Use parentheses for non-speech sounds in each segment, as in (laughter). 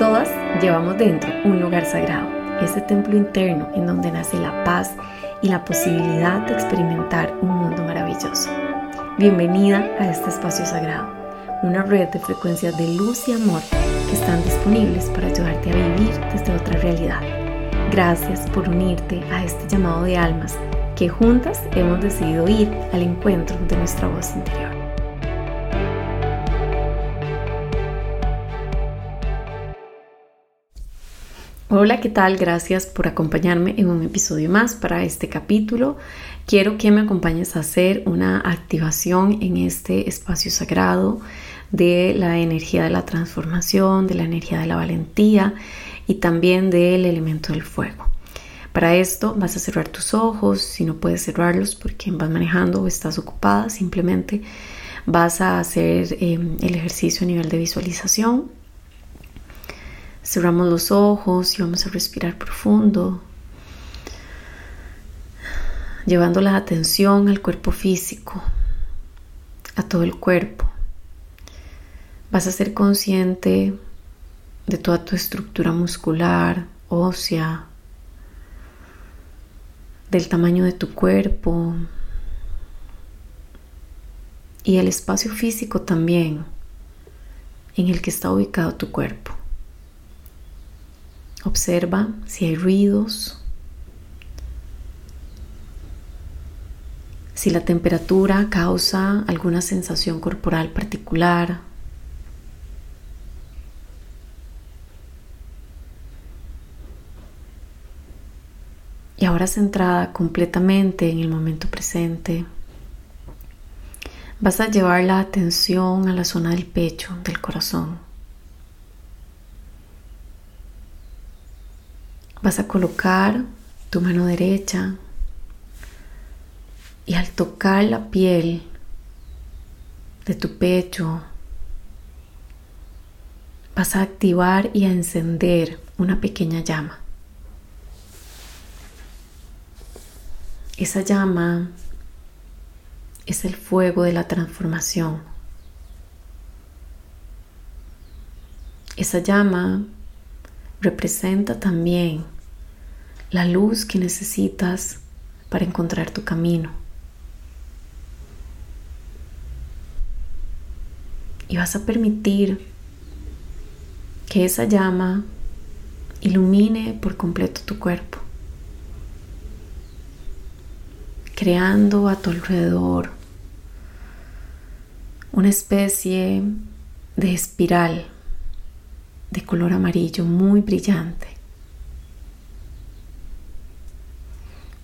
Todas llevamos dentro un lugar sagrado, ese templo interno en donde nace la paz y la posibilidad de experimentar un mundo maravilloso. Bienvenida a este espacio sagrado, una red de frecuencias de luz y amor que están disponibles para ayudarte a vivir desde otra realidad. Gracias por unirte a este llamado de almas que juntas hemos decidido ir al encuentro de nuestra voz interior. Hola, ¿qué tal? Gracias por acompañarme en un episodio más para este capítulo. Quiero que me acompañes a hacer una activación en este espacio sagrado de la energía de la transformación, de la energía de la valentía y también del elemento del fuego. Para esto vas a cerrar tus ojos, si no puedes cerrarlos porque vas manejando o estás ocupada, simplemente vas a hacer eh, el ejercicio a nivel de visualización Cerramos los ojos y vamos a respirar profundo, llevando la atención al cuerpo físico, a todo el cuerpo. Vas a ser consciente de toda tu estructura muscular, ósea, del tamaño de tu cuerpo y el espacio físico también en el que está ubicado tu cuerpo. Observa si hay ruidos, si la temperatura causa alguna sensación corporal particular. Y ahora centrada completamente en el momento presente, vas a llevar la atención a la zona del pecho, del corazón. Vas a colocar tu mano derecha y al tocar la piel de tu pecho, vas a activar y a encender una pequeña llama. Esa llama es el fuego de la transformación. Esa llama representa también la luz que necesitas para encontrar tu camino. Y vas a permitir que esa llama ilumine por completo tu cuerpo, creando a tu alrededor una especie de espiral de color amarillo muy brillante.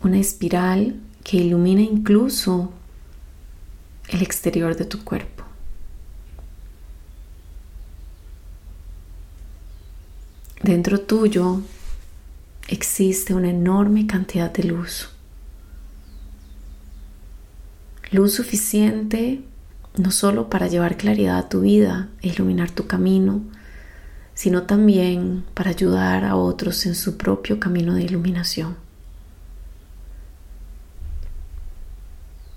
Una espiral que ilumina incluso el exterior de tu cuerpo. Dentro tuyo existe una enorme cantidad de luz. Luz suficiente no solo para llevar claridad a tu vida e iluminar tu camino, sino también para ayudar a otros en su propio camino de iluminación.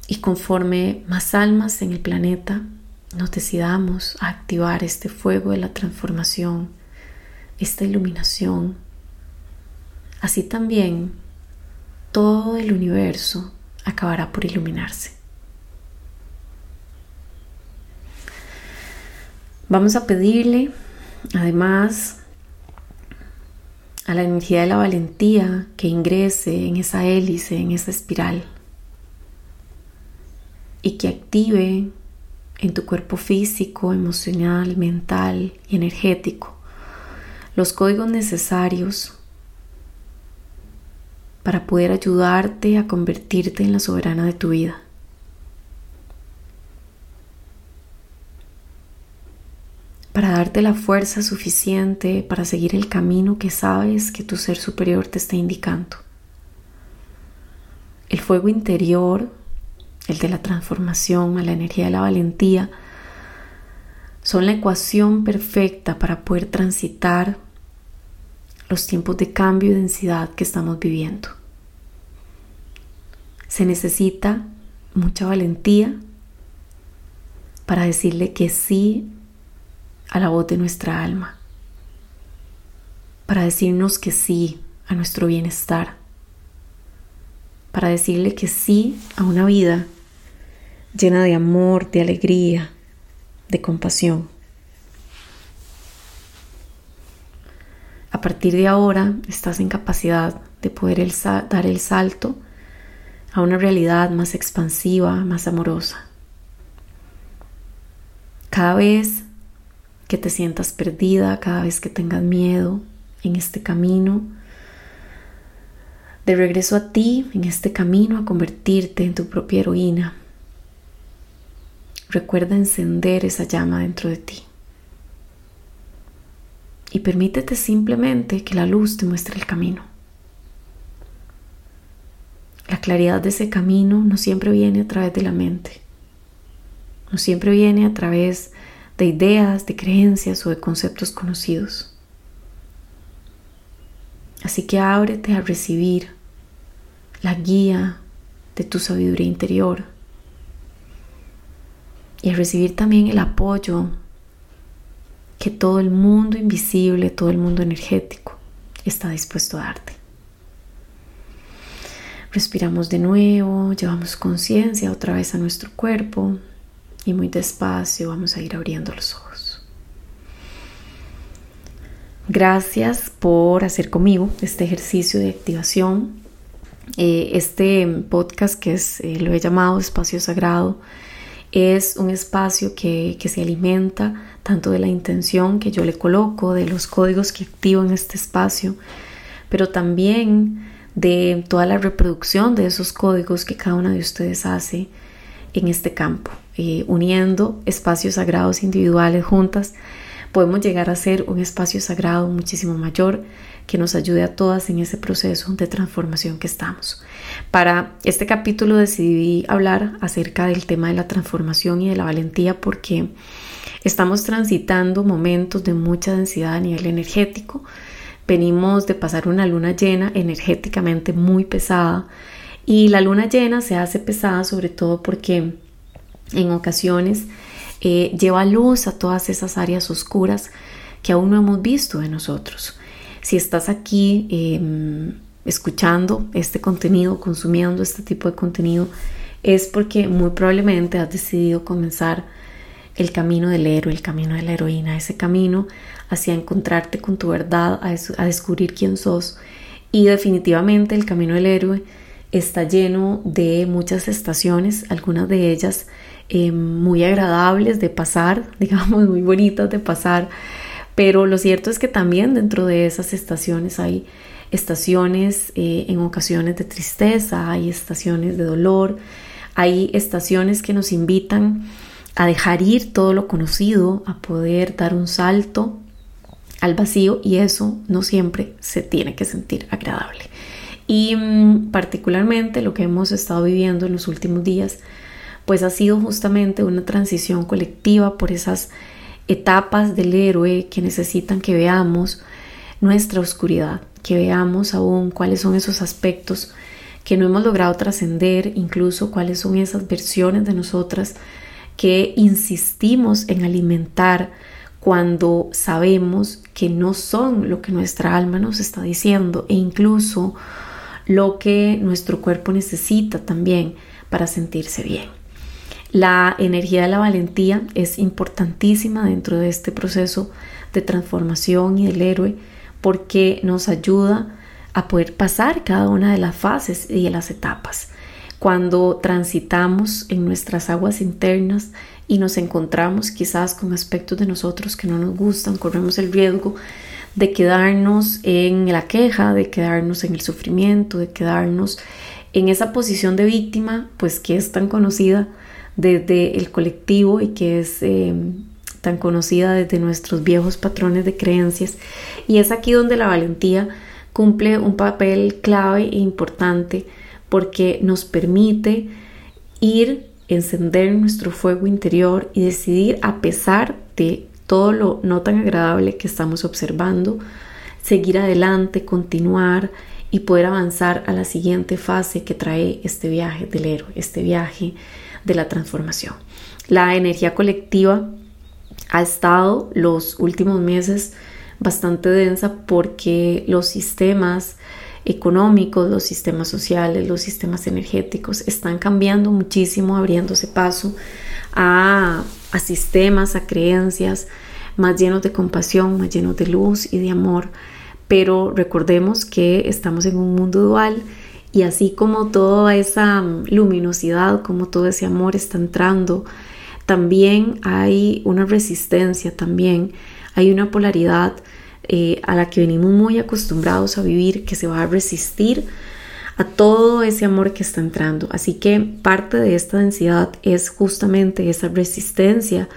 Y conforme más almas en el planeta nos decidamos a activar este fuego de la transformación, esta iluminación, así también todo el universo acabará por iluminarse. Vamos a pedirle Además, a la energía de la valentía que ingrese en esa hélice, en esa espiral y que active en tu cuerpo físico, emocional, mental y energético los códigos necesarios para poder ayudarte a convertirte en la soberana de tu vida. Para darte la fuerza suficiente para seguir el camino que sabes que tu ser superior te está indicando. El fuego interior, el de la transformación, la energía de la valentía, son la ecuación perfecta para poder transitar los tiempos de cambio y densidad que estamos viviendo. Se necesita mucha valentía para decirle que sí a la voz de nuestra alma. para decirnos que sí a nuestro bienestar, para decirle que sí a una vida llena de amor, de alegría, de compasión. A partir de ahora estás en capacidad de poder dar el salto a una realidad más expansiva, más amorosa. Cada vez que te sientas perdida, cada vez que tengas miedo en este camino, de regreso a ti, en este camino a convertirte en tu propia heroína, recuerda encender esa llama dentro de ti. Y permítete simplemente que la luz te muestre el camino. La claridad de ese camino no siempre viene a través de la mente. No siempre viene a través de ideas, de creencias o de conceptos conocidos. Así que ábrete a recibir la guía de tu sabiduría interior y a recibir también el apoyo que todo el mundo invisible, todo el mundo energético está dispuesto a darte. Respiramos de nuevo, llevamos conciencia otra vez a nuestro cuerpo y muy despacio vamos a ir abriendo los ojos. Gracias por hacer conmigo este ejercicio de activación. Eh, este podcast que es, eh, lo he llamado espacio sagrado es un espacio que, que se alimenta tanto de la intención que yo le coloco, de los códigos que activo en este espacio, pero también de toda la reproducción de esos códigos que cada una de ustedes hace en este campo. Eh, uniendo espacios sagrados individuales juntas, podemos llegar a ser un espacio sagrado muchísimo mayor que nos ayude a todas en ese proceso de transformación que estamos. Para este capítulo decidí hablar acerca del tema de la transformación y de la valentía porque estamos transitando momentos de mucha densidad a nivel energético, Venimos de pasar una luna llena energéticamente muy pesada y la luna llena se hace pesada sobre todo porque en ocasiones eh, lleva luz a todas esas áreas oscuras que aún no hemos visto de nosotros. Si estás aquí em, escuchando este contenido, consumiendo este tipo de contenido, es porque muy probablemente has decidido comenzar el camino del héroe, el camino de la heroína, ese camino hacia encontrarte con tu verdad, a, descubrir quién sos. Y definitivamente el camino del héroe está lleno de muchas estaciones, algunas de ellas eh, muy agradables de pasar, (laughs) digamos, muy bonitas de pasar, pero lo cierto es que también dentro de esas estaciones hay estaciones eh, en ocasiones de tristeza, hay estaciones de dolor, hay estaciones que nos invitan a dejar ir todo lo conocido, a poder dar un salto al vacío y eso no siempre se tiene que sentir agradable. Y mm, particularmente lo que hemos estado viviendo en los últimos días, pues ha sido justamente una transición colectiva por esas etapas del héroe que necesitan que veamos nuestra oscuridad, que veamos aún cuáles son esos aspectos que no hemos logrado trascender, incluso cuáles son esas versiones de nosotras que insistimos en alimentar cuando sabemos que no son lo que nuestra alma nos está diciendo e incluso lo que nuestro cuerpo necesita también para sentirse bien. La energía de la valentía es importantísima dentro de este proceso de transformación y del héroe porque nos ayuda a poder pasar cada una de las fases y de las etapas. Cuando transitamos en nuestras aguas internas y nos encontramos quizás con aspectos de nosotros que no nos gustan, corremos el riesgo de quedarnos en la queja, de quedarnos en el sufrimiento, de quedarnos en esa posición de víctima, pues que es tan conocida desde el colectivo y que es eh, tan conocida desde nuestros viejos patrones de creencias. Y es aquí donde la valentía cumple un papel clave e importante porque nos permite ir encender nuestro fuego interior y decidir a pesar de todo lo no tan agradable que estamos observando, seguir adelante, continuar y poder avanzar a la siguiente fase que trae este viaje del héroe, este viaje de la transformación. La energía colectiva ha estado los últimos meses bastante densa porque los sistemas económicos, los sistemas sociales, los sistemas energéticos están cambiando muchísimo, abriéndose paso a, a sistemas, a creencias más llenos de compasión, más llenos de luz y de amor. Pero recordemos que estamos en un mundo dual y así como toda esa luminosidad, como todo ese amor está entrando, también hay una resistencia, también hay una polaridad eh, a la que venimos muy acostumbrados a vivir, que se va a resistir a todo ese amor que está entrando. Así que parte de esta densidad es justamente esa resistencia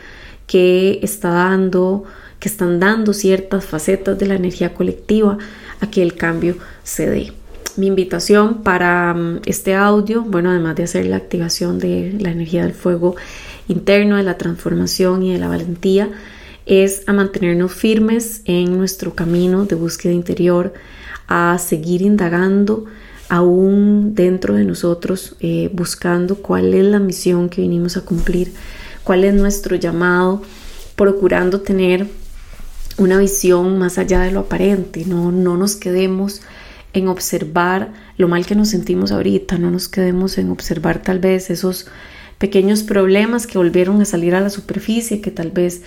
que está dando, que están dando ciertas facetas de la energía colectiva a que el cambio se dé. Mi invitación para mm, este audio, bueno, además de hacer la activación de la energía del fuego interno, de la transformación y de la valentía, es a mantenernos firmes en nuestro camino de búsqueda interior, a seguir indagando aún dentro de nosotros, eh, buscando cuál es la misión que vinimos a cumplir, cuál es nuestro llamado, procurando tener una visión más allá de lo aparente, no, no nos quedemos en observar lo mal que nos sentimos ahorita, no nos quedemos en observar tal vez esos pequeños problemas que volvieron a salir a la superficie, que tal vez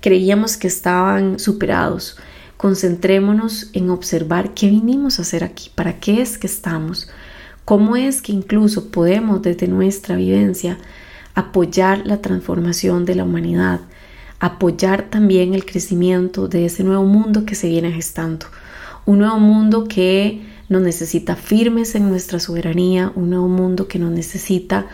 creíamos que estaban superados. Concentrémonos en observar qué vinimos a hacer aquí, para qué es que estamos, cómo es que incluso podemos desde nuestra vivencia apoyar la transformación de la humanidad, apoyar también el crecimiento de ese nuevo mundo que se viene gestando, un nuevo mundo que nos necesita firmes en nuestra soberanía, un nuevo mundo que nos necesita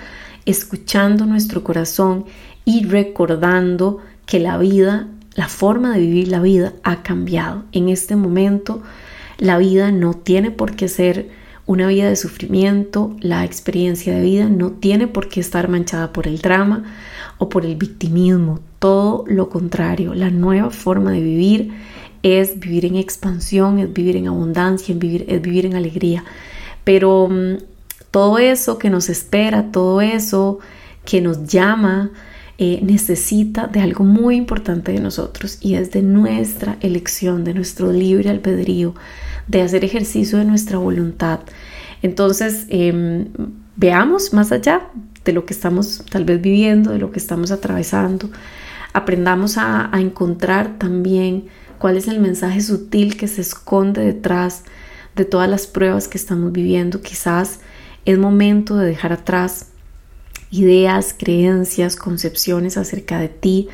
escuchando nuestro corazón y recordando que la vida, la forma de vivir la vida ha cambiado. En este momento la vida no tiene por qué ser una vida de sufrimiento, la experiencia de vida no tiene por qué estar manchada por el drama o por el victimismo, todo lo contrario, la nueva forma de vivir es vivir en expansión, es vivir en abundancia, es vivir, es vivir en alegría. Pero mm, todo eso que nos espera, todo eso que nos llama, eh, necesita de algo muy importante de nosotros y es de nuestra elección, de nuestro libre albedrío, de hacer ejercicio de nuestra voluntad. Entonces, em, veamos más allá de lo que estamos tal vez viviendo, de lo que estamos atravesando. Aprendamos a, a encontrar también cuál es el mensaje sutil que se esconde detrás de todas las pruebas que estamos viviendo. Quizás es momento de dejar atrás ideas, creencias, concepciones acerca de ti,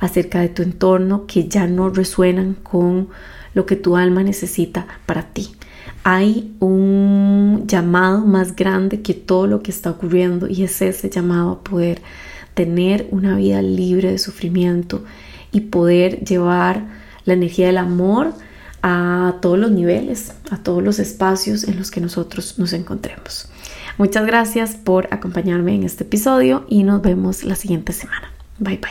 acerca de tu entorno que ya no resuenan con lo que tu alma necesita para ti. Hay un llamado más grande que todo lo que está ocurriendo y es ese llamado a poder tener una vida libre de sufrimiento y poder llevar la energía del amor a todos los niveles, a todos los espacios en los que nosotros nos encontremos. Muchas gracias por acompañarme en este episodio y nos vemos la siguiente semana. Bye bye.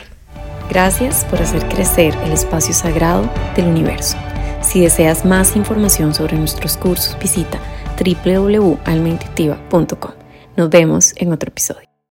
Gracias por hacer crecer el espacio sagrado del universo. Si deseas más información sobre nuestros cursos, visita www.almaintuitiva.com. Nos vemos en otro episodio.